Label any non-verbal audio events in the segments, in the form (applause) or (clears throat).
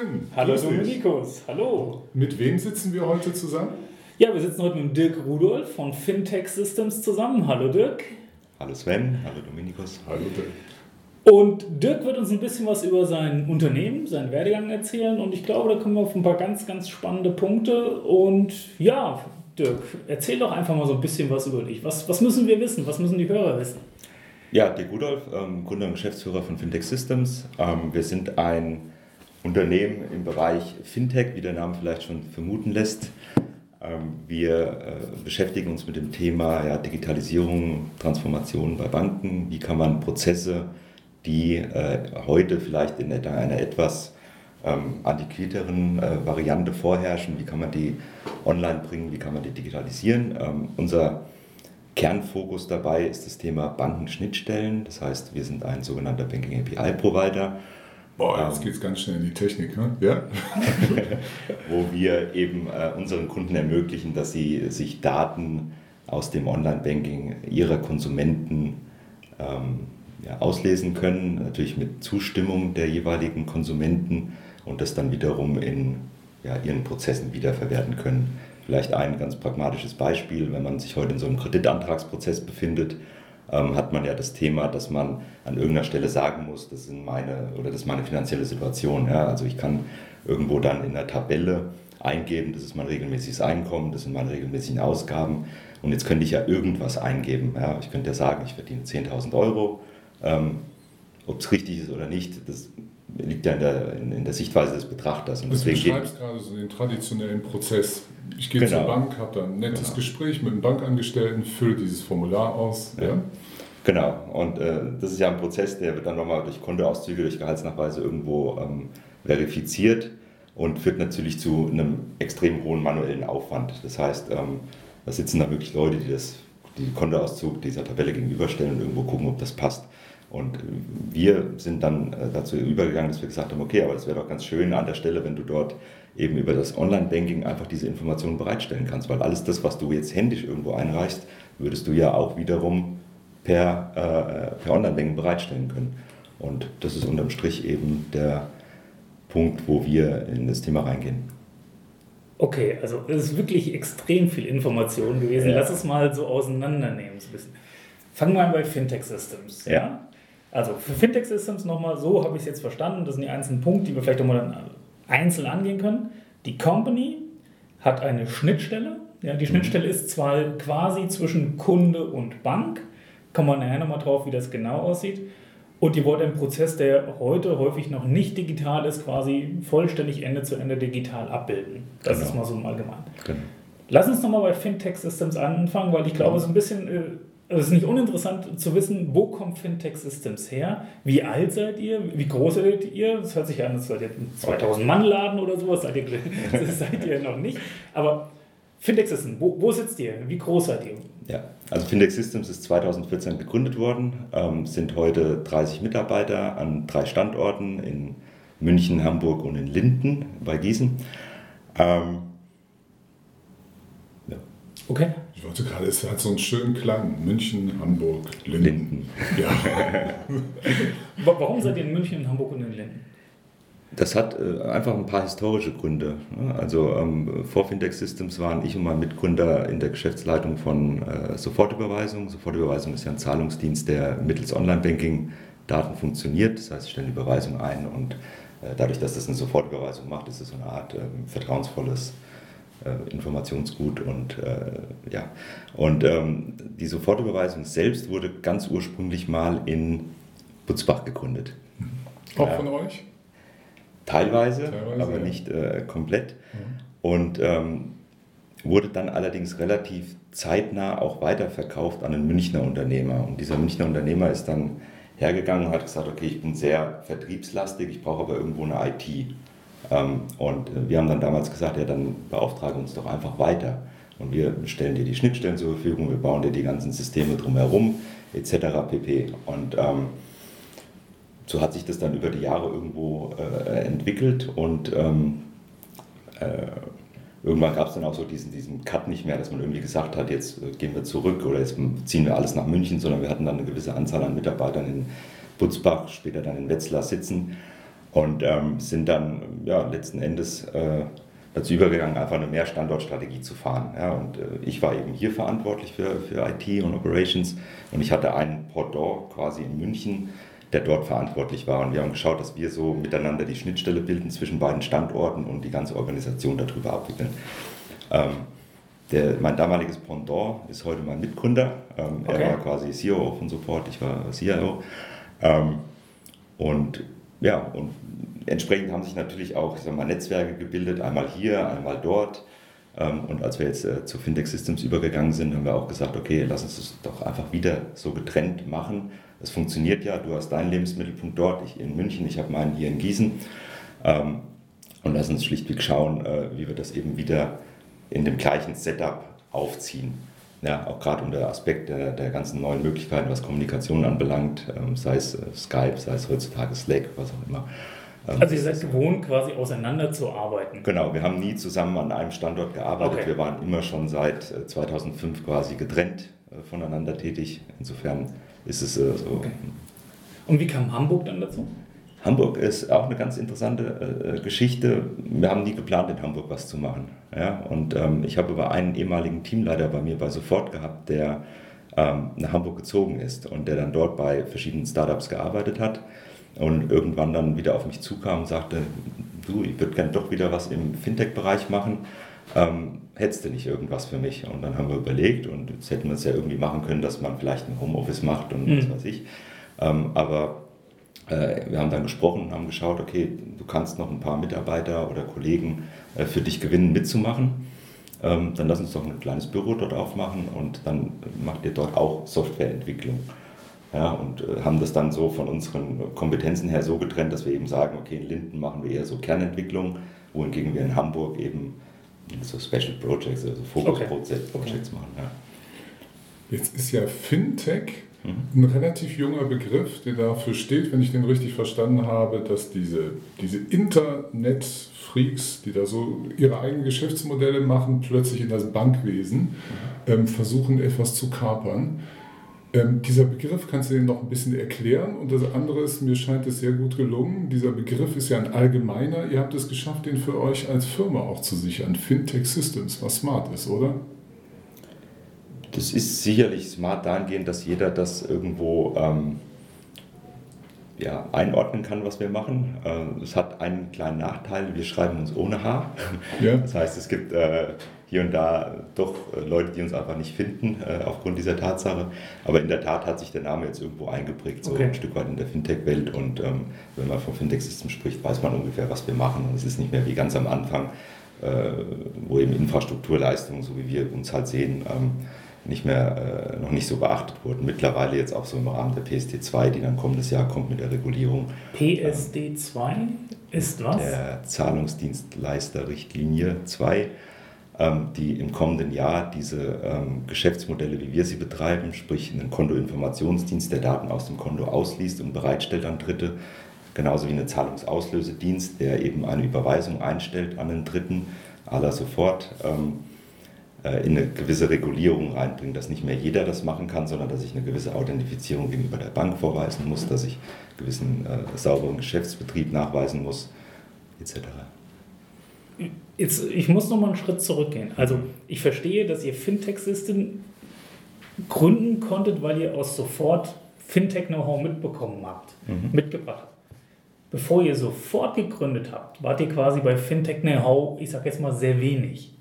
Hallo Sven. Hallo Dominikus. Hallo. Mit wem sitzen wir heute zusammen? Ja, wir sitzen heute mit Dirk Rudolf von Fintech Systems zusammen. Hallo Dirk. Hallo Sven. Hallo Dominikus. Hallo Dirk. Und Dirk wird uns ein bisschen was über sein Unternehmen, seinen Werdegang erzählen. Und ich glaube, da kommen wir auf ein paar ganz, ganz spannende Punkte. Und ja, Dirk, erzähl doch einfach mal so ein bisschen was über dich. Was, was müssen wir wissen? Was müssen die Hörer wissen? Ja, Dirk Rudolf, ähm, Gründer und Geschäftsführer von Fintech Systems. Ähm, wir sind ein Unternehmen im Bereich Fintech, wie der Name vielleicht schon vermuten lässt. Ähm, wir äh, beschäftigen uns mit dem Thema ja, Digitalisierung, Transformation bei Banken. Wie kann man Prozesse die äh, heute vielleicht in einer etwas ähm, antiquierteren äh, Variante vorherrschen. Wie kann man die online bringen? Wie kann man die digitalisieren? Ähm, unser Kernfokus dabei ist das Thema Bankenschnittstellen. Das heißt, wir sind ein sogenannter Banking API Provider. Boah, jetzt ähm, geht es ganz schnell in die Technik, ne? ja? (laughs) wo wir eben äh, unseren Kunden ermöglichen, dass sie sich Daten aus dem Online-Banking ihrer Konsumenten ähm, ja, auslesen können, natürlich mit Zustimmung der jeweiligen Konsumenten und das dann wiederum in ja, ihren Prozessen wiederverwerten können. Vielleicht ein ganz pragmatisches Beispiel, wenn man sich heute in so einem Kreditantragsprozess befindet, ähm, hat man ja das Thema, dass man an irgendeiner Stelle sagen muss, das ist meine oder das ist meine finanzielle Situation. Ja? Also ich kann irgendwo dann in der Tabelle eingeben, das ist mein regelmäßiges Einkommen, das sind meine regelmäßigen Ausgaben und jetzt könnte ich ja irgendwas eingeben. Ja? Ich könnte ja sagen, ich verdiene 10.000 Euro ähm, Ob es richtig ist oder nicht, das liegt ja in der, in, in der Sichtweise des Betrachters. Und also du beschreibst gerade so den traditionellen Prozess. Ich gehe genau. zur Bank, habe dann ein nettes genau. Gespräch mit einem Bankangestellten, fülle dieses Formular aus. Ja. ja. Genau, und äh, das ist ja ein Prozess, der wird dann nochmal durch Kontoauszüge, durch Gehaltsnachweise irgendwo ähm, verifiziert und führt natürlich zu einem extrem hohen manuellen Aufwand. Das heißt, ähm, da sitzen da wirklich Leute, die das, die Kontoauszug dieser Tabelle gegenüberstellen und irgendwo gucken, ob das passt. Und wir sind dann äh, dazu übergegangen, dass wir gesagt haben, okay, aber das wäre doch ganz schön an der Stelle, wenn du dort eben über das Online-Banking einfach diese Informationen bereitstellen kannst, weil alles das, was du jetzt händisch irgendwo einreichst, würdest du ja auch wiederum per, äh, per Online-Banking bereitstellen können. Und das ist unterm Strich eben der Punkt, wo wir in das Thema reingehen. Okay, also es ist wirklich extrem viel Information gewesen. Ja. Lass es mal so auseinandernehmen. Fangen wir an bei Fintech Systems. Ja. ja? Also für Fintech Systems nochmal, so habe ich es jetzt verstanden, das sind die einzelnen Punkte, die wir vielleicht nochmal dann einzeln angehen können. Die Company hat eine Schnittstelle. Ja, die Schnittstelle ist zwar quasi zwischen Kunde und Bank, kommen wir nachher nochmal drauf, wie das genau aussieht. Und ihr wollt einen Prozess, der heute häufig noch nicht digital ist, quasi vollständig Ende zu Ende digital abbilden. Das genau. ist mal so im Allgemeinen. Genau. Lass uns nochmal bei Fintech Systems anfangen, weil ich glaube, es ist ein bisschen äh, es ist nicht uninteressant zu wissen, wo kommt Fintech Systems her? Wie alt seid ihr? Wie groß seid ihr? Das hört sich an, als seid ihr ein 2000 Mann Laden oder sowas. Seid ihr, (laughs) (laughs) seid ihr noch nicht. Aber Fintech Systems, wo, wo, sitzt ihr? Wie groß seid ihr? Ja, also Fintech Systems ist 2014 gegründet worden, ähm, sind heute 30 Mitarbeiter an drei Standorten in München, Hamburg und in Linden bei Gießen. Ähm. Okay. Ich wollte gerade, es hat so einen schönen Klang. München, Hamburg, Linden. Linden. Ja. (laughs) Warum seid ihr in München, Hamburg und in Linden? Das hat äh, einfach ein paar historische Gründe. Ne? Also ähm, vor Fintech Systems waren ich und mein Mitgründer in der Geschäftsleitung von äh, Sofortüberweisung. Sofortüberweisung ist ja ein Zahlungsdienst, der mittels Online-Banking Daten funktioniert. Das heißt, ich stelle die Überweisung ein und äh, dadurch, dass das eine Sofortüberweisung macht, ist es so eine Art ähm, vertrauensvolles äh, Informationsgut und äh, ja. Und ähm, die Sofortüberweisung selbst wurde ganz ursprünglich mal in Butzbach gegründet. Auch von euch? Teilweise, Teilweise aber ja. nicht äh, komplett. Mhm. Und ähm, wurde dann allerdings relativ zeitnah auch weiterverkauft an einen Münchner Unternehmer. Und dieser Münchner Unternehmer ist dann hergegangen und hat gesagt, okay, ich bin sehr vertriebslastig, ich brauche aber irgendwo eine IT. Ähm, und äh, wir haben dann damals gesagt, ja, dann beauftrage uns doch einfach weiter. Und wir stellen dir die Schnittstellen zur Verfügung, wir bauen dir die ganzen Systeme drumherum, etc. pp. Und ähm, so hat sich das dann über die Jahre irgendwo äh, entwickelt und ähm, äh, irgendwann gab es dann auch so diesen, diesen Cut nicht mehr, dass man irgendwie gesagt hat, jetzt äh, gehen wir zurück oder jetzt ziehen wir alles nach München, sondern wir hatten dann eine gewisse Anzahl an Mitarbeitern in Butzbach, später dann in Wetzlar sitzen Und ähm, sind dann ja, letzten Endes äh, dazu übergegangen, einfach eine Mehrstandortstrategie zu fahren. Ja, und äh, ich war eben hier verantwortlich für, für IT und Operations und ich hatte einen Pendant quasi in München, der dort verantwortlich war. Und wir haben geschaut, dass wir so miteinander die Schnittstelle bilden zwischen beiden Standorten und die ganze Organisation darüber abwickeln. Ähm, der, mein damaliges Pendant ist heute mein Mitgründer. Ähm, okay. Er war quasi CEO von Support, ich war CIO. Ähm, und ja, und entsprechend haben sich natürlich auch ich sag mal, Netzwerke gebildet, einmal hier, einmal dort. Ähm, und als wir jetzt äh, zu Fintech Systems übergegangen sind, haben wir auch gesagt, okay, lass uns das doch einfach wieder so getrennt machen. Es funktioniert ja, du hast deinen Lebensmittelpunkt dort, ich in München, ich habe meinen hier in Gießen. Ähm, und lass uns schlichtweg schauen, äh, wie wir das eben wieder in dem gleichen Setup aufziehen. Ja, auch gerade unter Aspekt der, der ganzen neuen Möglichkeiten, was Kommunikation anbelangt, ähm, sei es äh, Skype, sei es heutzutage Slack, was auch immer. Ähm, also ihr seid gewohnt, quasi auseinanderzuarbeiten. Genau, wir haben nie zusammen an einem Standort gearbeitet. Okay. Wir waren immer schon seit 2005 äh, quasi getrennt äh, voneinander tätig. Insofern ist es so. Okay. Und wie kam Hamburg dann dazu? Hamburg ist auch eine ganz interessante äh, Geschichte. Wir haben nie geplant, in Hamburg was zu machen. Ja? Und ähm, ich habe aber einen ehemaligen Teamleiter bei mir bei Sofort gehabt, der ähm, nach Hamburg gezogen ist und der dann dort bei verschiedenen Startups gearbeitet hat und irgendwann dann wieder auf mich zukam und sagte, du, ich würde gerne doch wieder was im Fintech-Bereich machen. Ähm, hättest du nicht irgendwas für mich? Und dann haben wir überlegt und jetzt hätten wir es ja irgendwie machen können, dass man vielleicht ein Homeoffice macht und mhm. was weiß ich. Ähm, aber äh, wir haben dann gesprochen und haben geschaut, okay, du kannst noch ein paar Mitarbeiter oder Kollegen äh, für dich gewinnen, mitzumachen. Ähm, dann lass uns doch ein kleines Büro dort aufmachen und dann macht ihr dort auch Softwareentwicklung. Ja, und äh, haben das dann so von unseren Kompetenzen her so getrennt, dass wir eben sagen, okay, in Linden machen wir eher so Kernentwicklung, wohingegen wir in Hamburg eben so Special Projects, also Fokus-Projects okay. okay. machen. Ja. Jetzt ist ja Fintech ein relativ junger Begriff, der dafür steht, wenn ich den richtig verstanden habe, dass diese, diese Internet-Freaks, die da so ihre eigenen Geschäftsmodelle machen, plötzlich in das Bankwesen ähm, versuchen, etwas zu kapern. Ähm, dieser Begriff kannst du dir noch ein bisschen erklären und das andere ist, mir scheint es sehr gut gelungen. Dieser Begriff ist ja ein allgemeiner. Ihr habt es geschafft, den für euch als Firma auch zu sichern. Fintech Systems, was smart ist, oder? Das ist sicherlich smart dahingehend, dass jeder das irgendwo ähm, ja, einordnen kann, was wir machen. Äh, es hat einen kleinen Nachteil, wir schreiben uns ohne H. Ja. Das heißt, es gibt äh, hier und da doch äh, Leute, die uns einfach nicht finden äh, aufgrund dieser Tatsache. Aber in der Tat hat sich der Name jetzt irgendwo eingeprägt, so okay. ein Stück weit in der Fintech-Welt. Und ähm, wenn man vom Fintech-System spricht, weiß man ungefähr, was wir machen. Und es ist nicht mehr wie ganz am Anfang, äh, wo eben Infrastrukturleistungen, so wie wir uns halt sehen, ähm, nicht mehr, äh, noch nicht so beachtet wurden. Mittlerweile jetzt auch so im Rahmen der PSD2, die dann kommendes Jahr kommt mit der Regulierung. PSD2 ähm, ist was? Der Zahlungsdienstleisterrichtlinie 2, ähm, die im kommenden Jahr diese ähm, Geschäftsmodelle, wie wir sie betreiben, sprich einen Kontoinformationsdienst, der Daten aus dem Konto ausliest und bereitstellt an Dritte, genauso wie einen Zahlungsauslösedienst, der eben eine Überweisung einstellt an den Dritten, aller sofort. Ähm, äh, in eine gewisse Regulierung reinbringen, dass nicht mehr jeder das machen kann, sondern dass ich eine gewisse Authentifizierung gegenüber der Bank vorweisen muss, dass ich einen gewissen äh, sauberen Geschäftsbetrieb nachweisen muss, etc. Jetzt, ich muss noch mal einen Schritt zurückgehen. Also ich verstehe, dass ihr Fintech-System gründen konntet, weil ihr aus sofort Fintech-Know-how mitbekommen habt, mhm. mitgebracht habt. Bevor ihr sofort gegründet habt, wart ihr quasi bei Fintech-Know-how, ich sage jetzt mal, sehr wenig.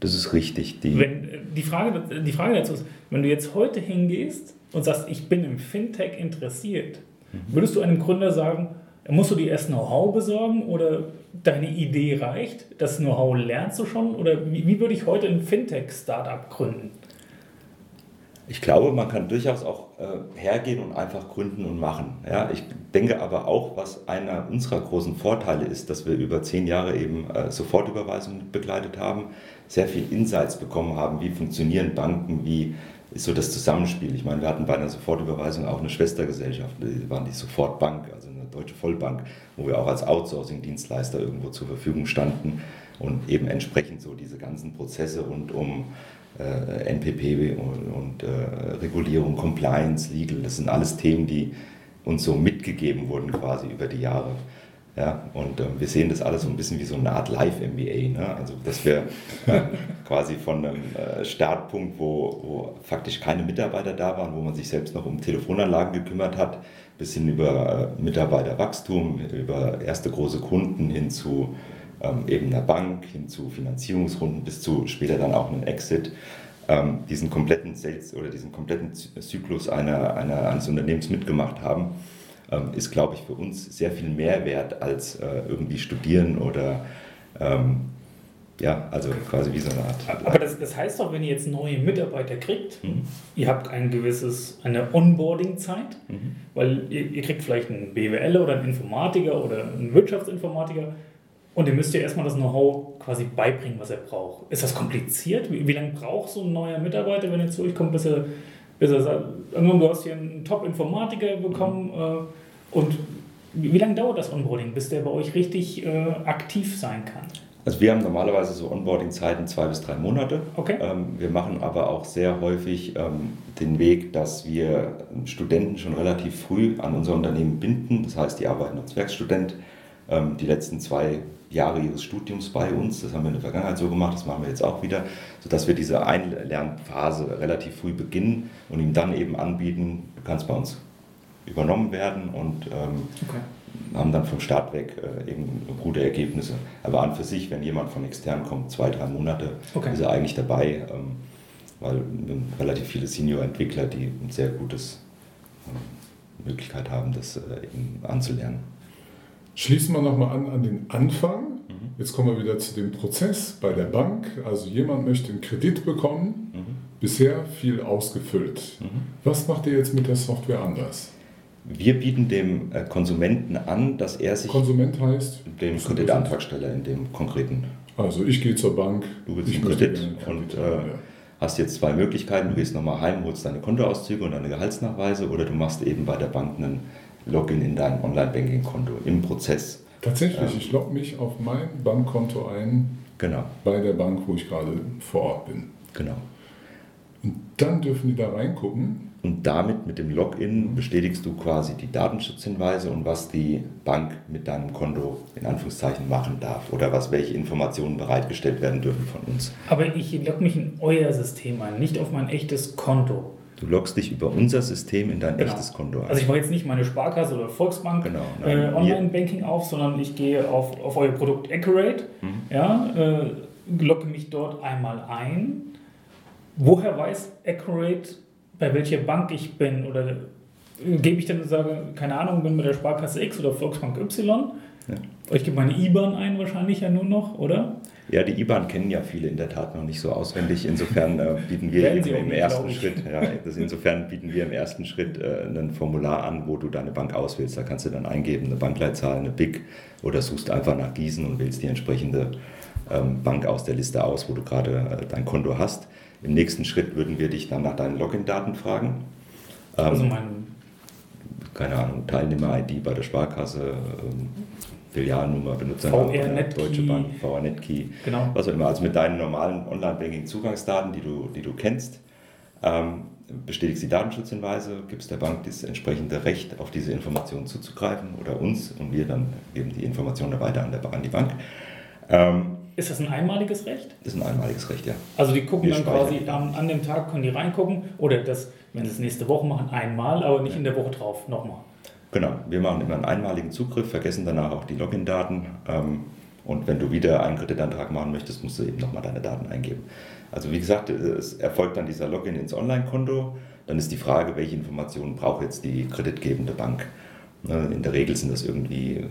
Das ist richtig. Die, wenn, die, Frage, die Frage dazu ist, wenn du jetzt heute hingehst und sagst, ich bin im Fintech interessiert, mhm. würdest du einem Gründer sagen, musst du dir erst Know-how besorgen oder deine Idee reicht? Das Know-how lernst du schon? Oder wie, wie würde ich heute ein Fintech-Startup gründen? Ich glaube, man kann durchaus auch äh, hergehen und einfach gründen und machen. Ja, ich denke aber auch, was einer unserer großen Vorteile ist, dass wir über zehn Jahre eben äh, Sofortüberweisungen begleitet haben, sehr viel Insights bekommen haben, wie funktionieren Banken, wie ist so das Zusammenspiel. Ich meine, wir hatten bei einer Sofortüberweisung auch eine Schwestergesellschaft, die waren die Sofortbank, also eine deutsche Vollbank, wo wir auch als Outsourcing-Dienstleister irgendwo zur Verfügung standen und eben entsprechend so diese ganzen Prozesse rund um äh, NPP und, und äh, Regulierung, Compliance, Legal, das sind alles Themen, die uns so mitgegeben wurden quasi über die Jahre. Ja, und ähm, wir sehen das alles so ein bisschen wie so eine Art Live-MBA. Ne? Also, dass wir äh, (laughs) quasi von einem äh, Startpunkt, wo, wo faktisch keine Mitarbeiter da waren, wo man sich selbst noch um Telefonanlagen gekümmert hat, bis hin über äh, Mitarbeiterwachstum, über erste große Kunden hin zu ähm, eben einer Bank, hin zu Finanzierungsrunden, bis zu später dann auch einem Exit. Ähm, diesen kompletten Sales oder diesen kompletten Zyklus einer, einer, eines Unternehmens mitgemacht haben ähm, ist, glaube ich, für uns sehr viel mehr wert als äh, irgendwie studieren oder ähm, ja, also quasi wie so eine Art. Aber das, das heißt doch, wenn ihr jetzt neue Mitarbeiter kriegt, mhm. ihr habt ein gewisses, eine Onboarding-Zeit, mhm. weil ihr, ihr, kriegt vielleicht einen BWL oder einen Informatiker oder einen Wirtschaftsinformatiker und ihr müsst ja erstmal das Know-how quasi beibringen, was er braucht. Ist das kompliziert? Wie, wie lange braucht so ein neuer Mitarbeiter, wenn er zu euch kommt, bis er bis er sagt, du hast hier einen Top-Informatiker bekommen äh, und wie, wie, lange dauert das Onboarding, bis der bei euch richtig äh, aktiv sein kann? Also wir haben normalerweise so Onboarding-Zeiten zwei bis drei Monate. Okay. Ähm, wir machen aber auch sehr häufig ähm, den Weg, dass wir Studenten schon relativ früh an unser Unternehmen binden. Das heißt, die arbeiten als Werkstudent ähm, die letzten zwei Jahre ihres Studiums bei uns. Das haben wir in der Vergangenheit so gemacht, das machen wir jetzt auch wieder, sodass wir diese Einlernphase relativ früh beginnen und ihm dann eben anbieten, du kannst bei uns übernommen werden und ähm, okay. haben dann vom Start weg äh, eben gute Ergebnisse. Aber an für sich, wenn jemand von extern kommt, zwei, drei Monate, okay. ist er eigentlich dabei, ähm, weil relativ viele Senior-Entwickler, die ein sehr gutes äh, Möglichkeit haben, das äh, eben anzulernen. Schließen wir nochmal an an den Anfang. Jetzt kommen wir wieder zu dem Prozess bei der Bank. Also jemand möchte einen Kredit bekommen, mhm. bisher viel ausgefüllt. Mhm. Was macht ihr jetzt mit der Software anders? Wir bieten dem äh, Konsumenten an, dass er sich. Konsument heißt? Dem Kreditantragsteller in dem konkreten. Also ich gehe zur Bank. Du willst einen Kredit und äh, hast jetzt zwei Möglichkeiten. Du gehst nochmal heim, holst deine Kontoauszüge und deine Gehaltsnachweise oder du machst eben bei der Bank einen Login in dein Online-Banking-Konto im Prozess. Tatsächlich, ähm, ich logge mich auf mein Bankkonto ein. Genau. Bei der Bank, wo ich gerade vor Ort bin. Genau. Und dann dürfen die da reingucken. Und damit mit dem Login bestätigst du quasi die Datenschutzhinweise und was die Bank mit deinem Konto in Anführungszeichen machen darf oder was welche Informationen bereitgestellt werden dürfen von uns. Aber ich logge mich in euer System ein, nicht auf mein echtes Konto. Du loggst dich über unser System in dein genau. echtes Konto ein. Also ich mache jetzt nicht meine Sparkasse oder Volksbank genau, äh, Online-Banking auf, sondern ich gehe auf, auf euer Produkt Accurate, mhm. ja, äh, logge mich dort einmal ein. Woher weiß Accurate, bei welcher Bank ich bin? Oder äh, gebe ich dann und sage, keine Ahnung, bin bei der Sparkasse X oder Volksbank Y? Ja. Ich gebe meine IBAN ein wahrscheinlich ja nur noch, oder? Ja, die IBAN kennen ja viele in der Tat noch nicht so auswendig. Insofern äh, bieten wir im, im ersten Schritt, ja, das insofern bieten wir im ersten Schritt äh, ein Formular an, wo du deine Bank auswählst. Da kannst du dann eingeben, eine Bankleitzahl, eine BIC oder suchst einfach nach Gießen und wählst die entsprechende ähm, Bank aus der Liste aus, wo du gerade äh, dein Konto hast. Im nächsten Schritt würden wir dich dann nach deinen Login-Daten fragen. Ähm, also mein keine Ahnung, Teilnehmer-ID bei der Sparkasse, ähm, Filialnummer, Benutzername, Deutsche Bank, VR-Net-Key, genau. was auch immer. Also mit deinen normalen Online-Banking-Zugangsdaten, die du, die du kennst, ähm, bestätigst die Datenschutzhinweise, gibst der Bank das entsprechende Recht, auf diese Informationen zuzugreifen oder uns und wir dann geben die Informationen weiter an, der, an die Bank. Ähm, ist das ein einmaliges Recht? Das ist ein einmaliges Recht, ja. Also die gucken wir dann quasi an, an dem Tag, können die reingucken oder das, wenn sie es nächste Woche machen, einmal, aber nicht ja. in der Woche drauf nochmal. Genau, wir machen immer einen einmaligen Zugriff, vergessen danach auch die Login-Daten. Ähm, und wenn du wieder einen Kreditantrag machen möchtest, musst du eben nochmal deine Daten eingeben. Also wie gesagt, es erfolgt dann dieser Login ins Online-Konto. Dann ist die Frage, welche Informationen braucht jetzt die kreditgebende Bank. Ne, in der Regel sind das irgendwie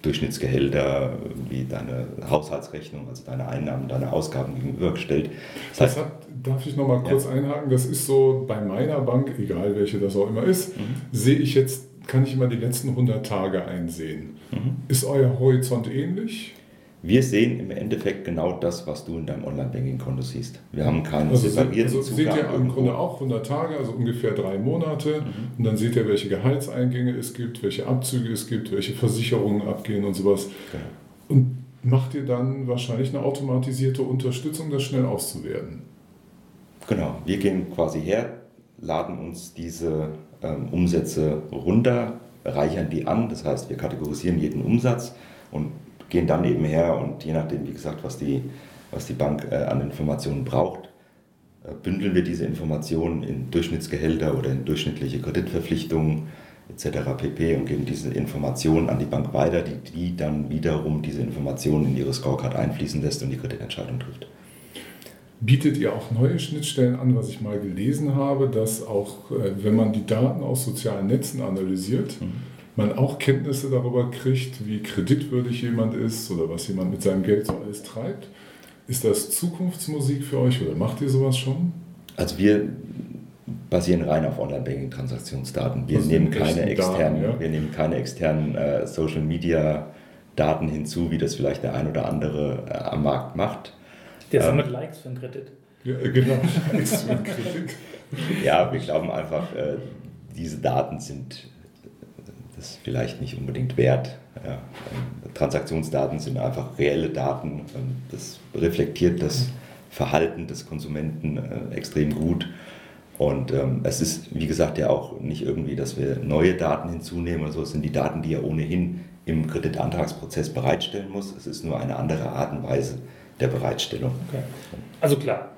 Durchschnittsgehälter, wie deine Haushaltsrechnung, also deine Einnahmen, deine Ausgaben gegenübergestellt. Das, heißt, das hat, darf ich nochmal kurz ja. einhaken, das ist so bei meiner Bank, egal welche das auch immer ist, mhm. sehe ich jetzt kann ich immer die letzten 100 Tage einsehen. Mhm. Ist euer Horizont ähnlich? Wir sehen im Endeffekt genau das, was du in deinem Online-Banking-Konto siehst. Wir haben keinen also separierten also Zugang. Seht ihr im Grunde auch 100 Tage, also ungefähr drei Monate. Mhm. Und dann seht ihr, welche Gehaltseingänge es gibt, welche Abzüge es gibt, welche Versicherungen abgehen und sowas. Genau. Und macht ihr dann wahrscheinlich eine automatisierte Unterstützung, das schnell auszuwerten? Genau, wir gehen quasi her, laden uns diese ähm, Umsätze runter, reichern die an, das heißt, wir kategorisieren jeden Umsatz und gehen dann eben her und je nachdem, wie gesagt, was die, was die Bank äh, an Informationen braucht, äh, bündeln wir diese Informationen in Durchschnittsgehälter oder in durchschnittliche Kreditverpflichtungen etc. pp. und geben diese Informationen an die Bank weiter, die, die dann wiederum diese Informationen in ihre Scorecard einfließen lässt und die Kreditentscheidung trifft. Bietet ihr auch neue Schnittstellen an, was ich mal gelesen habe, dass auch, äh, wenn man die Daten aus sozialen Netzen analysiert, mhm. man auch Kenntnisse darüber kriegt, wie kreditwürdig jemand ist oder was jemand mit seinem Geld so alles treibt? Ist das Zukunftsmusik für euch oder macht ihr sowas schon? Also wir basieren rein auf Online-Banking-Transaktionsdaten. Wir, nehmen keine externen, Daten, ja? wir nehmen keine externen äh, Social-Media-Daten hinzu, wie das vielleicht der ein oder andere äh, am Markt macht. Der sammelt ähm, Likes für einen Kredit. Ja, äh, genau, (laughs) Likes für einen Kredit. ja, wir glauben einfach, äh, diese Daten sind das vielleicht nicht unbedingt wert. Ja. Ähm, Transaktionsdaten sind einfach reelle Daten. Ähm, das reflektiert das Verhalten des Konsumenten äh, extrem gut. Und ähm, es ist, wie gesagt, ja auch nicht irgendwie, dass wir neue Daten hinzunehmen oder so. Es sind die Daten, die er ohnehin im Kreditantragsprozess bereitstellen muss. Es ist nur eine andere Art und Weise der Bereitstellung. Okay. Also klar,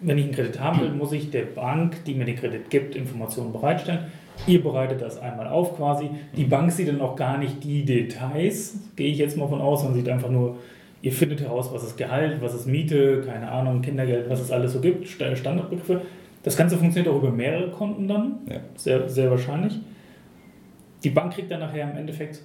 wenn ich einen Kredit haben will, muss ich der Bank, die mir den Kredit gibt, Informationen bereitstellen. Ihr bereitet das einmal auf quasi. Die Bank sieht dann auch gar nicht die Details, gehe ich jetzt mal von aus, man sieht einfach nur, ihr findet heraus, was ist Gehalt, was ist Miete, keine Ahnung, Kindergeld, was es alles so gibt, Standardbegriffe. Das Ganze funktioniert auch über mehrere Konten dann, ja. sehr, sehr wahrscheinlich. Die Bank kriegt dann nachher im Endeffekt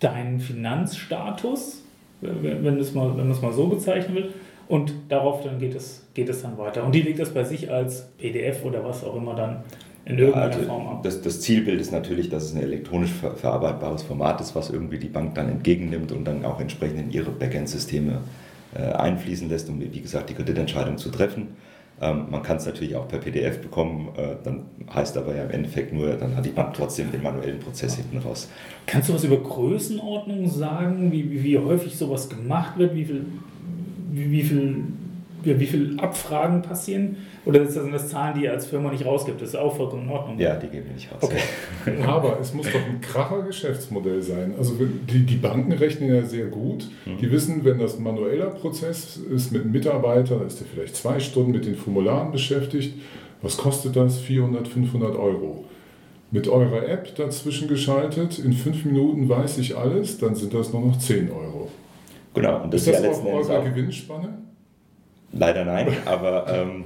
deinen Finanzstatus, wenn es mal, wenn man es mal so bezeichnen will, und darauf dann geht es, geht es dann weiter. Und die legt das bei sich als PDF oder was auch immer dann in irgendeiner also Form ab. Das, das, Zielbild ist natürlich, dass es ein elektronisch ver verarbeitbares Format ist, was irgendwie die Bank dann entgegennimmt und dann auch entsprechend in ihre Backend-Systeme äh, einfließen lässt, um wie gesagt die Kreditentscheidung zu treffen. Ähm, man kann es natürlich auch per PDF bekommen, äh, dann heißt aber ja im Endeffekt nur, dann hat die Bank trotzdem den manuellen Prozess hinten raus. Kannst du was über Größenordnung sagen, wie, wie, wie häufig sowas gemacht wird, wie viel, wie, wie viel wie viele Abfragen passieren? Oder sind das Zahlen, die ihr als Firma nicht rausgibt? Das ist auch vollkommen in Ordnung. Ja, die geben wir nicht raus. Okay. Aber es muss doch ein kracher Geschäftsmodell sein. Also die, die Banken rechnen ja sehr gut. Mhm. Die wissen, wenn das ein manueller Prozess ist mit einem Mitarbeiter, da ist der vielleicht zwei Stunden mit den Formularen beschäftigt. Was kostet das? 400, 500 Euro. Mit eurer App dazwischen geschaltet, in fünf Minuten weiß ich alles, dann sind das nur noch 10 Euro. Genau. Und das ist das ja auch eure Gewinnspanne? Leider nein, aber ähm,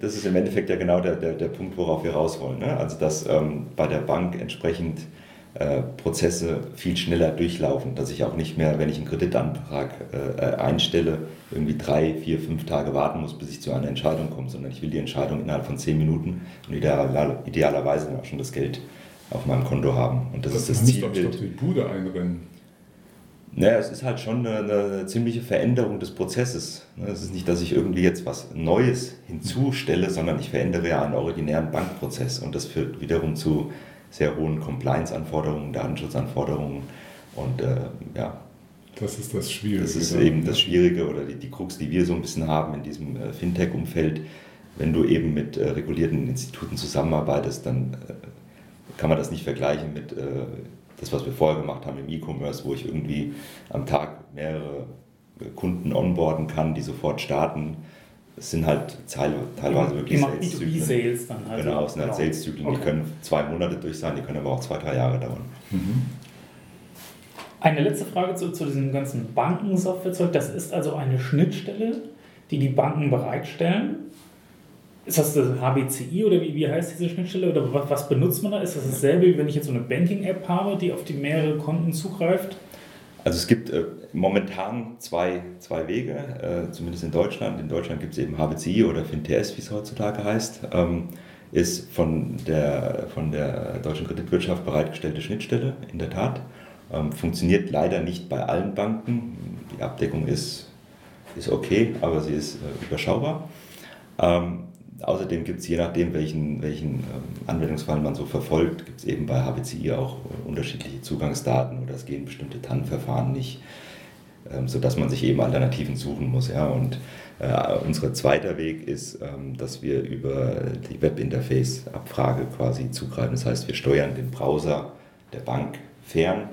das ist im Endeffekt ja genau der, der, der Punkt, worauf wir raus wollen. Ne? Also, dass ähm, bei der Bank entsprechend äh, Prozesse viel schneller durchlaufen, dass ich auch nicht mehr, wenn ich einen Kreditantrag äh, einstelle, irgendwie drei, vier, fünf Tage warten muss, bis ich zu einer Entscheidung komme, sondern ich will die Entscheidung innerhalb von zehn Minuten und ideal, idealerweise auch schon das Geld auf meinem Konto haben. Und das, das ist das Ziel. Du musst doch die Bude einrennen. Naja, es ist halt schon eine, eine ziemliche Veränderung des Prozesses. Ne, es ist nicht, dass ich irgendwie jetzt was Neues hinzustelle, sondern ich verändere ja einen originären Bankprozess und das führt wiederum zu sehr hohen Compliance-Anforderungen, Datenschutzanforderungen und äh, ja. Das ist das Schwierige. Das ist eben das Schwierige oder die, die Krux, die wir so ein bisschen haben in diesem äh, Fintech-Umfeld. Wenn du eben mit äh, regulierten Instituten zusammenarbeitest, dann äh, kann man das nicht vergleichen mit äh, das, was wir vorher gemacht haben im E-Commerce, wo ich irgendwie am Tag mehrere Kunden onboarden kann, die sofort starten. Es sind halt teilweise wirklich Sales-Zyklen. Sales dann halt. Genau, es sind halt genau. Sales-Zyklen, okay. die können zwei Monate durch sein, die können aber auch zwei, drei Jahre dauern. Mhm. Eine letzte Frage zu, zu diesem ganzen Bankensoftwarezeug. Das ist also eine Schnittstelle, die die Banken bereitstellen ist das das HBCI oder wie, wie heißt diese Schnittstelle? Oder was, was benutzt man da? Ist das dasselbe, wie wenn ich jetzt so eine Banking-App habe, die auf die mehrere Konten zugreift? Also es gibt äh, momentan zwei, zwei Wege, äh, zumindest in Deutschland. In Deutschland gibt es eben HBCI oder FinTS, wie es heutzutage heißt. Ähm, ist von der, von der deutschen Kreditwirtschaft bereitgestellte Schnittstelle, in der Tat. Ähm, funktioniert leider nicht bei allen Banken. Die Abdeckung ist, ist okay, aber sie ist äh, überschaubar. Ähm, Außerdem gibt es je nachdem, welchen, welchen ähm, Anwendungsfall man so verfolgt, gibt es eben bei HBCI auch äh, unterschiedliche Zugangsdaten oder es gehen bestimmte TAN-Verfahren nicht, ähm, sodass man sich eben Alternativen suchen muss. Ja? Und äh, unser zweiter Weg ist, ähm, dass wir über die Webinterface-Abfrage quasi zugreifen. Das heißt, wir steuern den Browser der Bank fern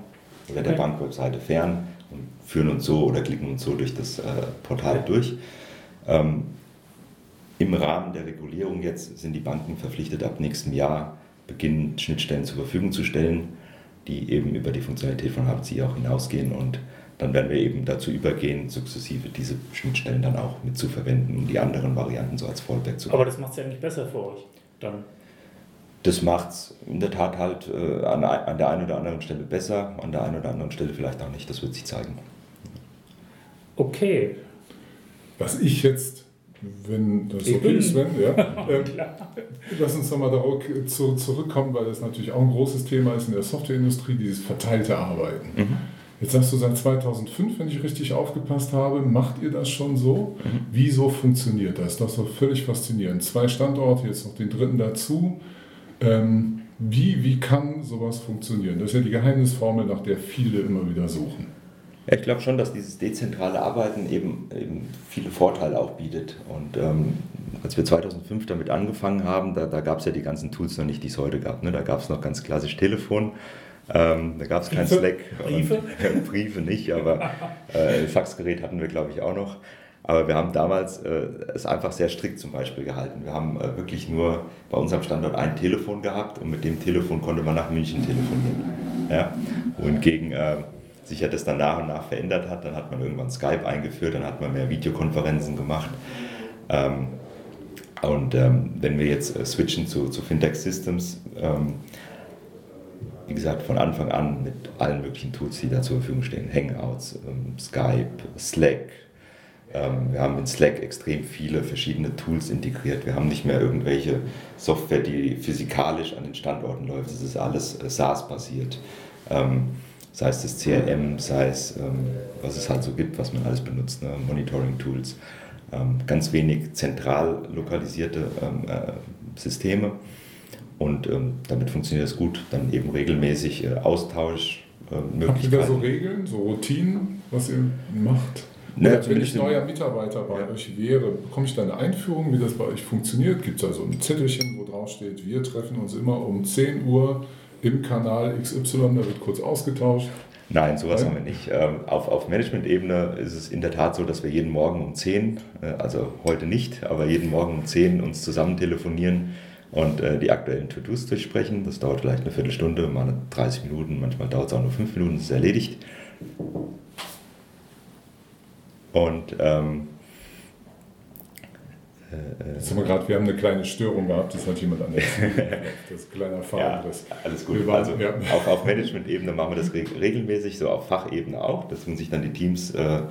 oder der Bankwebseite fern und führen uns so oder klicken uns so durch das äh, Portal durch. Ähm, Im Rahmen der Regulierung jetzt sind die Banken verpflichtet, ab nächstem Jahr beginnen Schnittstellen zur Verfügung zu stellen, die eben über die Funktionalität von HPC auch hinausgehen und dann werden wir eben dazu übergehen, sukzessive diese Schnittstellen dann auch mit zu verwenden, um die anderen Varianten so als Fallback zu Aber das macht es ja nicht besser für euch dann. Das macht es in der Tat halt äh, an, an der einen oder anderen Stelle besser, an der einen oder anderen Stelle vielleicht auch nicht. Das wird sich zeigen. Okay. Was ich jetzt, wenn das ich okay ist, Sven, ja, (laughs) äh, lass uns nochmal darauf zu, zurückkommen, weil das natürlich auch ein großes Thema ist in der Softwareindustrie, dieses verteilte Arbeiten. Mhm. Jetzt sagst du seit 2005, wenn ich richtig aufgepasst habe, macht ihr das schon so? Mhm. Wieso funktioniert das? Das ist doch völlig faszinierend. Zwei Standorte, jetzt noch den dritten dazu. Ähm, wie, wie kann sowas funktionieren? Das ist ja die Geheimnisformel, nach der viele immer wieder suchen. Ja, ich glaube schon, dass dieses dezentrale Arbeiten eben, eben viele Vorteile auch bietet. Und ähm, als wir 2005 damit angefangen haben, da, da gab es ja die ganzen Tools noch nicht, die es heute gab. Ne? Da gab es noch ganz klassisch Telefon. Ähm, da gab es kein Slack. Briefe? (laughs) Und, Briefe nicht, aber äh, Faxgerät hatten wir, glaube ich, auch noch. Aber wir haben damals äh, es einfach sehr strikt zum Beispiel gehalten. Wir haben äh, wirklich nur bei unserem Standort ein Telefon gehabt und mit dem Telefon konnte man nach München telefonieren. Ja? Wohingegen äh, sich ja das dann nach und nach verändert hat. Dann hat man irgendwann Skype eingeführt, dann hat man mehr Videokonferenzen gemacht. Ähm, und ähm, wenn wir jetzt äh, switchen zu, zu Fintech Systems, ähm, wie gesagt, von Anfang an mit allen möglichen Tools, die da zur Verfügung stehen. Hangouts, ähm, Skype, Slack. Ähm, wir haben in Slack extrem viele verschiedene Tools integriert. Wir haben nicht mehr irgendwelche Software, die physikalisch an den Standorten läuft. Es ist alles äh, SaaS-basiert. Ähm, sei es das CRM, sei es, was es halt so gibt, was man alles benutzt, ne? Monitoring-Tools. ganz wenig zentral lokalisierte äh, Systeme und ähm, damit funktioniert es gut. Dann eben regelmäßig äh, Austausch. Äh, Habt ihr da so Regeln, so Routinen, was ihr macht? Ne, wenn ich neuer Mitarbeiter bei ja. euch wäre, bekomme ich da eine Einführung, wie das bei euch funktioniert? Gibt es da so ein Zettelchen, wo drauf steht, wir treffen uns immer um 10 Uhr im Kanal XY, da wird kurz ausgetauscht? Nein, sowas Nein. haben wir nicht. Ähm, auf, auf Management-Ebene ist es in der Tat so, dass wir jeden Morgen um 10, äh, also heute nicht, aber jeden Morgen um 10 uns zusammen telefonieren und äh, die aktuellen To-Dos durchsprechen. Das dauert vielleicht eine Viertelstunde, mal 30 Minuten, manchmal dauert es auch nur 5 Minuten, das ist erledigt. Und ähm, äh, Jetzt haben wir gerade, wir haben eine kleine Störung gehabt, das hat jemand anders. (laughs) das ist ein kleiner Fahndriss. Ja, alles gut. Waren, also ja. auf, auf Management-Ebene machen wir das regelmäßig, so auf Fachebene auch, dass man sich dann die Teams äh,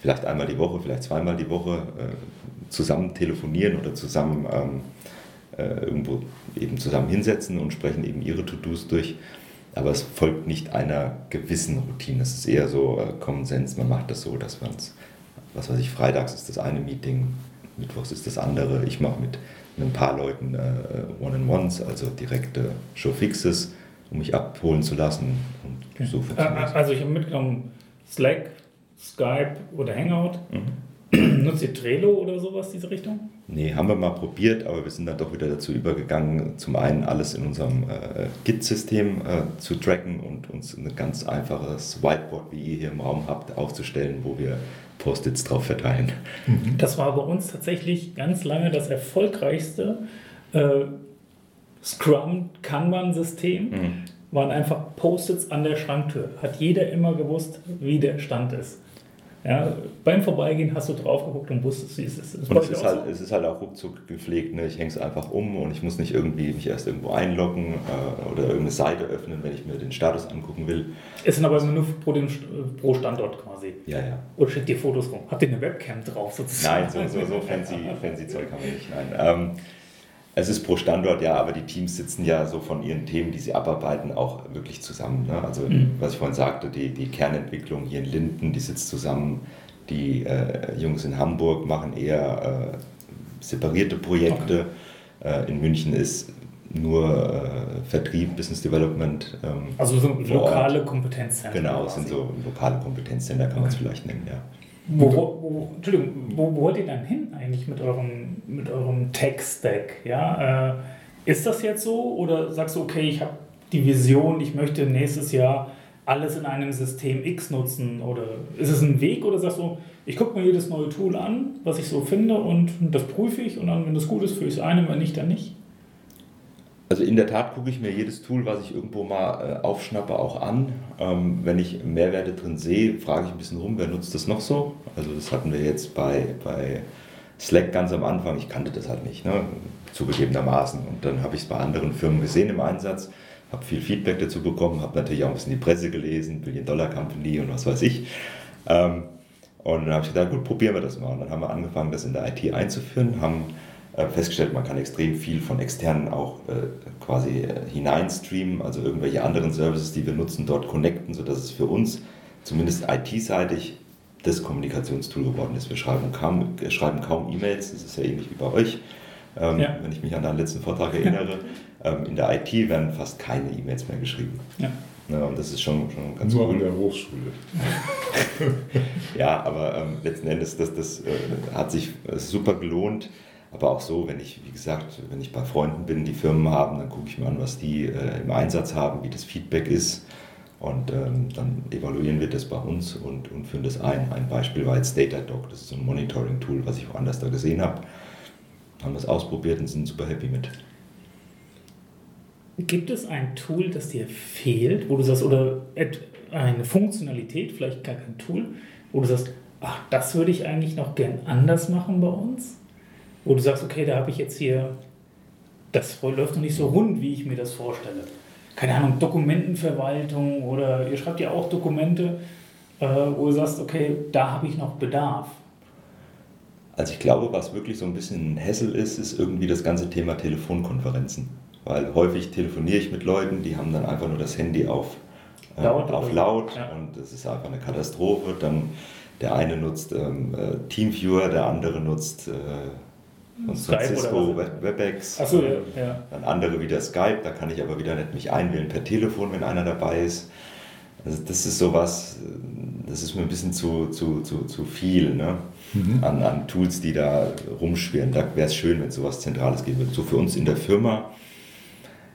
vielleicht einmal die Woche, vielleicht zweimal die Woche äh, zusammen telefonieren oder zusammen ähm, äh, irgendwo eben zusammen hinsetzen und sprechen eben ihre To-Dos durch. Aber es folgt nicht einer gewissen Routine. Es ist eher so äh, Common Sense. Man macht das so, dass man es, was weiß ich, freitags ist das eine Meeting, mittwochs ist das andere. Ich mache mit ein paar Leuten äh, One-on-Ones, also direkte Showfixes, um mich abholen zu lassen. Und so funktioniert Also ich habe mitgenommen Slack, Skype oder Hangout. Mhm. (clears throat) Nutzt ihr Trello oder sowas, diese Richtung? Nee, haben wir mal probiert, aber wir sind dann doch wieder dazu übergegangen, zum einen alles in unserem äh, Git-System äh, zu tracken und uns ein ganz einfaches Whiteboard, wie ihr hier im Raum habt, aufzustellen, wo wir Post-its drauf verteilen. Mhm. Das war bei uns tatsächlich ganz lange das erfolgreichste äh, Scrum-Kanban-System. Mhm. Waren einfach Post-its an der Schranktür. Hat jeder immer gewusst, wie der Stand ist. Ja, beim Vorbeigehen hast du drauf geguckt und wusstest, wie es ist. und es ist, halt, so? es ist halt auch ruckzuck gepflegt. Ne? Ich hänge es einfach um und ich muss nicht irgendwie mich erst irgendwo einloggen äh, oder irgendeine Seite öffnen, wenn ich mir den Status angucken will. Es sind aber immer nur pro, den, pro Standort quasi. Ja, ja. Oder schickt dir Fotos rum. Habt ihr eine Webcam drauf sozusagen? Nein, so, so, so fancy, fancy Zeug haben wir nicht. Nein. Ähm, es ist pro Standort, ja, aber die Teams sitzen ja so von ihren Themen, die sie abarbeiten, auch wirklich zusammen. Ne? Also, mhm. was ich vorhin sagte, die, die Kernentwicklung hier in Linden, die sitzt zusammen. Die äh, Jungs in Hamburg machen eher äh, separierte Projekte. Okay. Äh, in München ist nur äh, Vertrieb, Business Development. Ähm, also so lokale Kompetenzzentren. Genau, es sind so lokale Kompetenzzentren, kann okay. man es vielleicht nennen, ja. Wo, wo, Entschuldigung, wo, wo wollt ihr dann hin eigentlich mit eurem, mit eurem Tech-Stack? Ja? Äh, ist das jetzt so oder sagst du, okay, ich habe die Vision, ich möchte nächstes Jahr alles in einem System X nutzen? Oder ist es ein Weg oder sagst du, ich gucke mir jedes neue Tool an, was ich so finde und das prüfe ich und dann, wenn das gut ist, führe ich es ein, wenn nicht, dann nicht? Also in der Tat gucke ich mir jedes Tool, was ich irgendwo mal äh, aufschnappe, auch an. Ähm, wenn ich Mehrwerte drin sehe, frage ich ein bisschen rum, wer nutzt das noch so? Also das hatten wir jetzt bei, bei Slack ganz am Anfang. Ich kannte das halt nicht, ne? zugegebenermaßen. Und dann habe ich es bei anderen Firmen gesehen im Einsatz, habe viel Feedback dazu bekommen, habe natürlich auch ein bisschen die Presse gelesen, Billion Dollar Company und was weiß ich. Ähm, und dann habe ich gedacht, gut, probieren wir das mal. Und dann haben wir angefangen, das in der IT einzuführen, haben festgestellt, man kann extrem viel von externen auch äh, quasi äh, hineinstreamen, also irgendwelche anderen Services, die wir nutzen, dort connecten, sodass es für uns zumindest IT-seitig das Kommunikationstool geworden ist. Wir schreiben kaum, schreiben kaum E-Mails, das ist ja ähnlich wie bei euch, ähm, ja. wenn ich mich an deinen letzten Vortrag erinnere. (laughs) ähm, in der IT werden fast keine E-Mails mehr geschrieben. Ja. Ja, und das ist schon, schon ganz Nur cool. an der Hochschule. (laughs) ja, aber ähm, letzten Endes, das, das äh, hat sich super gelohnt. Aber auch so, wenn ich, wie gesagt, wenn ich bei Freunden bin, die Firmen haben, dann gucke ich mir an, was die äh, im Einsatz haben, wie das Feedback ist. Und ähm, dann evaluieren wir das bei uns und, und führen das ein. Ein Beispiel war jetzt Datadog, das ist so ein Monitoring-Tool, was ich woanders da gesehen habe. Haben das ausprobiert und sind super happy mit. Gibt es ein Tool, das dir fehlt, wo du sagst, oder eine Funktionalität, vielleicht gar kein Tool, wo du sagst, ach, das würde ich eigentlich noch gern anders machen bei uns? Wo du sagst, okay, da habe ich jetzt hier, das läuft noch nicht so rund, wie ich mir das vorstelle. Keine Ahnung, Dokumentenverwaltung oder ihr schreibt ja auch Dokumente, äh, wo du sagst, okay, da habe ich noch Bedarf. Also ich glaube, was wirklich so ein bisschen ein Hessel ist, ist irgendwie das ganze Thema Telefonkonferenzen. Weil häufig telefoniere ich mit Leuten, die haben dann einfach nur das Handy auf äh, laut, auf laut ja. und das ist einfach eine Katastrophe. Dann der eine nutzt ähm, äh, Teamviewer, der andere nutzt äh, von Cisco, WebEx. Achso, ja, ja. Dann andere wieder Skype, da kann ich aber wieder nicht mich einwählen per Telefon, wenn einer dabei ist. Also das ist sowas, das ist mir ein bisschen zu, zu, zu, zu viel ne? Mhm. an, an Tools, die da rumschwirren. Da wäre es schön, wenn es sowas Zentrales geben würde. So für uns in der Firma,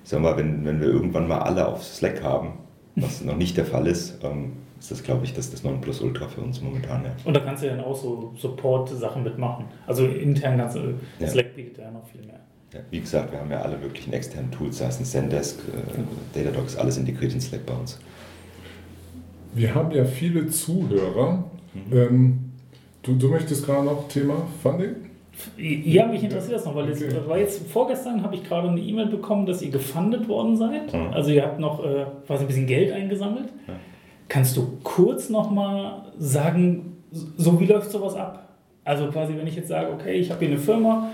ich sag mal, wenn, wenn wir irgendwann mal alle auf Slack haben, was noch nicht der Fall ist, ähm, ist das, glaube ich, das, das Nonplusultra für uns momentan. Ja. Und da kannst du ja dann auch so Support-Sachen mitmachen. Also intern kannst du, ja. Slack bietet ja noch viel mehr. Ja, wie gesagt, wir haben ja alle möglichen externen Tools, sei es ein Zendesk, äh, Datadog ist alles integriert in Slack bei uns. Wir haben ja viele Zuhörer. Mhm. Ähm, du, du möchtest gerade noch Thema Funding? Ja, mich interessiert das noch, weil okay. jetzt, war jetzt vorgestern habe ich gerade eine E-Mail bekommen, dass ihr gefundet worden seid. Mhm. Also ihr habt noch äh, quasi ein bisschen Geld eingesammelt. Ja. Kannst du kurz nochmal sagen, so wie läuft sowas ab? Also quasi, wenn ich jetzt sage, okay, ich habe hier eine Firma,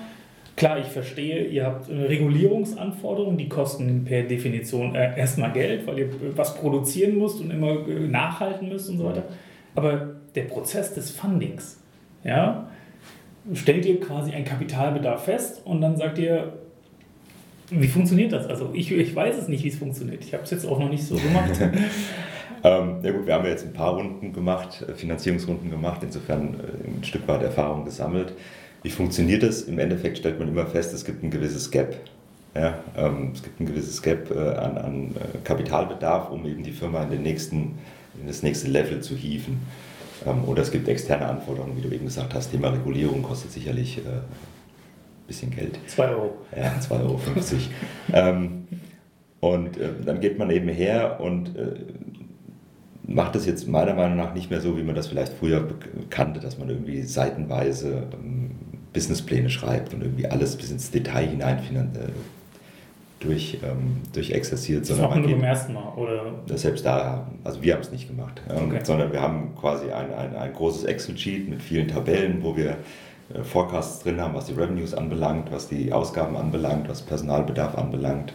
klar, ich verstehe, ihr habt Regulierungsanforderungen, die kosten per Definition äh, erstmal Geld, weil ihr was produzieren müsst und immer äh, nachhalten müsst und so weiter. Aber der Prozess des Fundings, ja, stellt ihr quasi einen Kapitalbedarf fest und dann sagt ihr, wie funktioniert das? Also ich, ich weiß es nicht, wie es funktioniert. Ich habe es jetzt auch noch nicht so gemacht. (laughs) Ähm, ja gut, wir haben ja jetzt ein paar Runden gemacht, äh, Finanzierungsrunden gemacht, insofern äh, ein Stück weit Erfahrung gesammelt. Wie funktioniert das? Im Endeffekt stellt man immer fest, es gibt ein gewisses Gap. Ja, ähm, es gibt ein gewisses Gap äh, an, an äh, Kapitalbedarf, um eben die Firma in, den nächsten, in das nächste Level zu hieven. Ähm, oder es gibt externe Anforderungen, wie du eben gesagt hast. Thema Regulierung kostet sicherlich ein äh, bisschen Geld. 2 Euro. Ja, 2,50 Euro. (laughs) ähm, und äh, dann geht man eben her und macht es jetzt meiner Meinung nach nicht mehr so, wie man das vielleicht früher kannte, dass man irgendwie seitenweise ähm, Businesspläne schreibt und irgendwie alles bis ins Detail hinein äh, durch, ähm, durchexerziert. Das sondern man geht, beim ersten Mal, oder? Selbst da, also wir haben es nicht gemacht, ähm, okay. sondern wir haben quasi ein, ein, ein großes Excel-Sheet mit vielen Tabellen, wo wir äh, Forecasts drin haben, was die Revenues anbelangt, was die Ausgaben anbelangt, was Personalbedarf anbelangt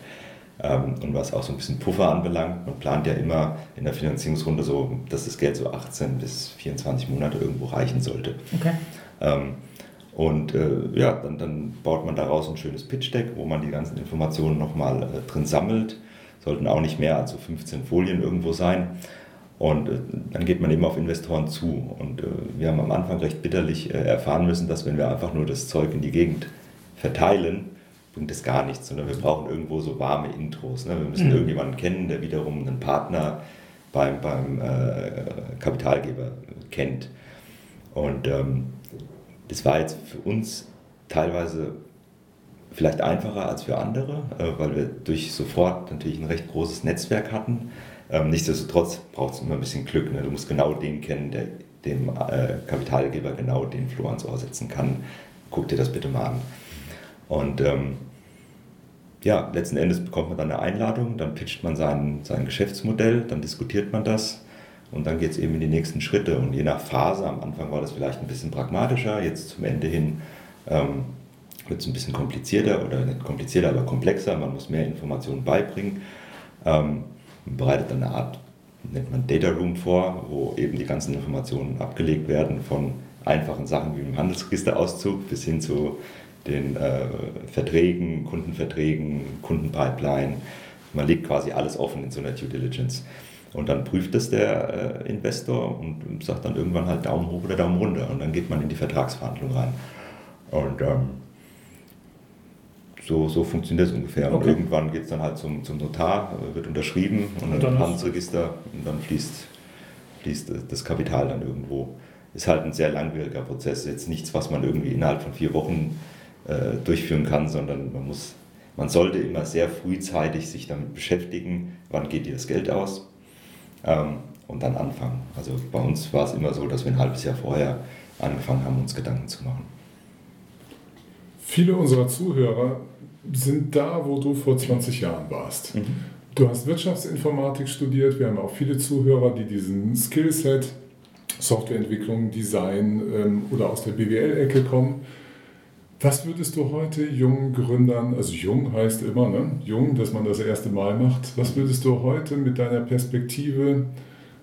und was auch so ein bisschen Puffer anbelangt, man plant ja immer in der Finanzierungsrunde so, dass das Geld so 18 bis 24 Monate irgendwo reichen sollte. Okay. Ähm, und äh, ja, dann, dann, baut man daraus ein schönes Pitch-Deck, wo man die ganzen Informationen nochmal äh, drin sammelt. Sollten auch nicht mehr als so 15 Folien irgendwo sein. Und äh, dann geht man eben auf Investoren zu. Und äh, wir haben am Anfang recht bitterlich erfahren müssen, dass wenn wir einfach nur das Zeug in die Gegend verteilen, bringt es gar nichts, sondern wir brauchen irgendwo so warme Intros. Ne? Wir müssen mhm. irgendjemanden kennen, der wiederum einen Partner beim, beim äh, Kapitalgeber kennt. Und ähm, das war jetzt für uns teilweise vielleicht einfacher als für andere, äh, weil wir durch sofort natürlich ein recht großes Netzwerk hatten. Ähm, nichtsdestotrotz braucht es immer ein bisschen Glück. Ne? Du musst genau den kennen, der dem äh, Kapitalgeber genau den Floh ans Ohr setzen kann. Guck dir das bitte mal an. Und ähm, ja, letzten Endes bekommt man dann eine Einladung, dann pitcht man sein, sein Geschäftsmodell, dann diskutiert man das und dann geht es eben in die nächsten Schritte. Und je nach Phase, am Anfang war das vielleicht ein bisschen pragmatischer, jetzt zum Ende hin ähm, wird es ein bisschen komplizierter oder nicht komplizierter, aber komplexer. Man muss mehr Informationen beibringen. Ähm, man bereitet dann eine Art, nennt man Data Room vor, wo eben die ganzen Informationen abgelegt werden von einfachen Sachen wie dem Handelsregisterauszug bis hin zu den äh, Verträgen, Kundenverträgen, Kundenpipeline. Man legt quasi alles offen in so einer Due Diligence. Und dann prüft es der äh, Investor und sagt dann irgendwann halt Daumen hoch oder Daumen runter. Und dann geht man in die Vertragsverhandlung rein. Und ähm, so, so funktioniert das ungefähr. Okay. Und irgendwann geht es dann halt zum, zum Notar, wird unterschrieben und, und dann Handelsregister und dann fließt, fließt das Kapital dann irgendwo. Ist halt ein sehr langwieriger Prozess. Jetzt nichts, was man irgendwie innerhalb von vier Wochen äh, durchführen kann, sondern man muss, man sollte immer sehr frühzeitig sich damit beschäftigen, wann geht dir das Geld aus ähm, und dann anfangen. Also bei uns war es immer so, dass wir ein halbes Jahr vorher angefangen haben, uns Gedanken zu machen. Viele unserer Zuhörer sind da, wo du vor 20 Jahren warst. Mhm. Du hast Wirtschaftsinformatik studiert. Wir haben auch viele Zuhörer, die diesen Skillset, Softwareentwicklung, Design ähm, oder aus der BWL-Ecke kommen. Was würdest du heute jungen Gründern, also jung heißt immer, ne? jung, dass man das erste Mal macht, was würdest du heute mit deiner Perspektive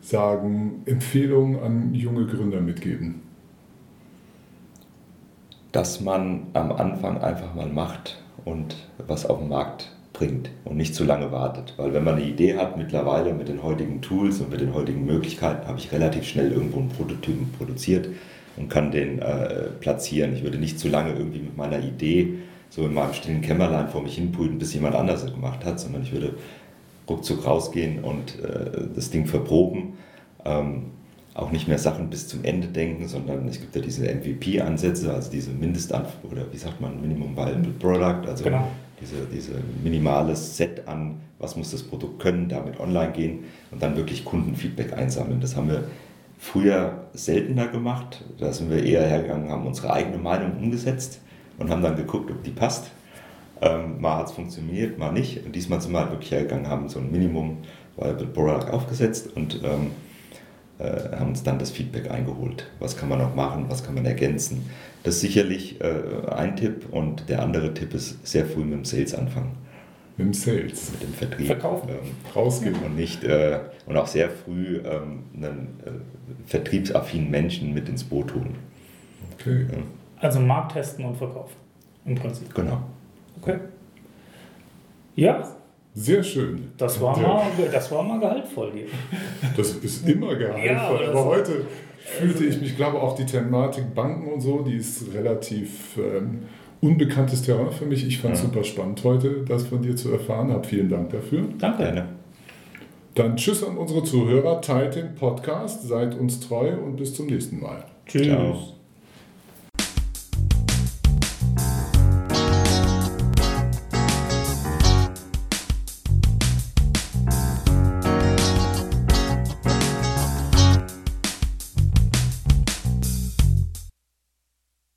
sagen, Empfehlungen an junge Gründer mitgeben? Dass man am Anfang einfach mal macht und was auf den Markt bringt und nicht zu lange wartet. Weil wenn man eine Idee hat, mittlerweile mit den heutigen Tools und mit den heutigen Möglichkeiten, habe ich relativ schnell irgendwo einen Prototypen produziert und kann den äh, platzieren. Ich würde nicht zu lange irgendwie mit meiner Idee so in meinem stillen Kämmerlein vor mich hinbrüten, bis jemand anders es gemacht hat, sondern ich würde ruckzuck rausgehen und äh, das Ding verproben. Ähm, auch nicht mehr Sachen bis zum Ende denken, sondern es gibt ja diese MVP-Ansätze, also diese Mindestanf oder wie sagt man, Minimum Viable Product, also genau. diese, diese minimales Set an, was muss das Produkt können, damit online gehen und dann wirklich Kundenfeedback einsammeln. Das haben wir früher seltener gemacht. Da sind wir eher hergegangen, haben unsere eigene Meinung umgesetzt und haben dann geguckt, ob die passt. Ähm, mal hat es funktioniert, mal nicht. Und diesmal sind wir halt wirklich hergegangen, haben so ein Minimum Viable Product aufgesetzt und ähm, äh, haben uns dann das Feedback eingeholt. Was kann man noch machen, was kann man ergänzen? Das ist sicherlich äh, ein Tipp und der andere Tipp ist sehr früh mit dem Sales anfangen mit dem Sales. Mit dem Vertrieb. Verkaufen. Ähm, rausgeben. Und, nicht, äh, und auch sehr früh ähm, einen äh, vertriebsaffinen Menschen mit ins Boot holen. Okay. Ja. Also Markt testen und verkaufen. Im Prinzip. Genau. Okay. Ja. Sehr schön. Das war, mal, das war mal gehaltvoll hier. Das ist immer (laughs) gehaltvoll. Ja, aber heute fühlte ich mich, glaube auch die Thematik Banken und so, die ist relativ. Ähm, unbekanntes Terrain für mich. Ich fand es ja. super spannend heute, das von dir zu erfahren. Hab vielen Dank dafür. Danke. Gerne. Dann tschüss an unsere Zuhörer, teilt den Podcast, seid uns treu und bis zum nächsten Mal. Tschüss. Ciao.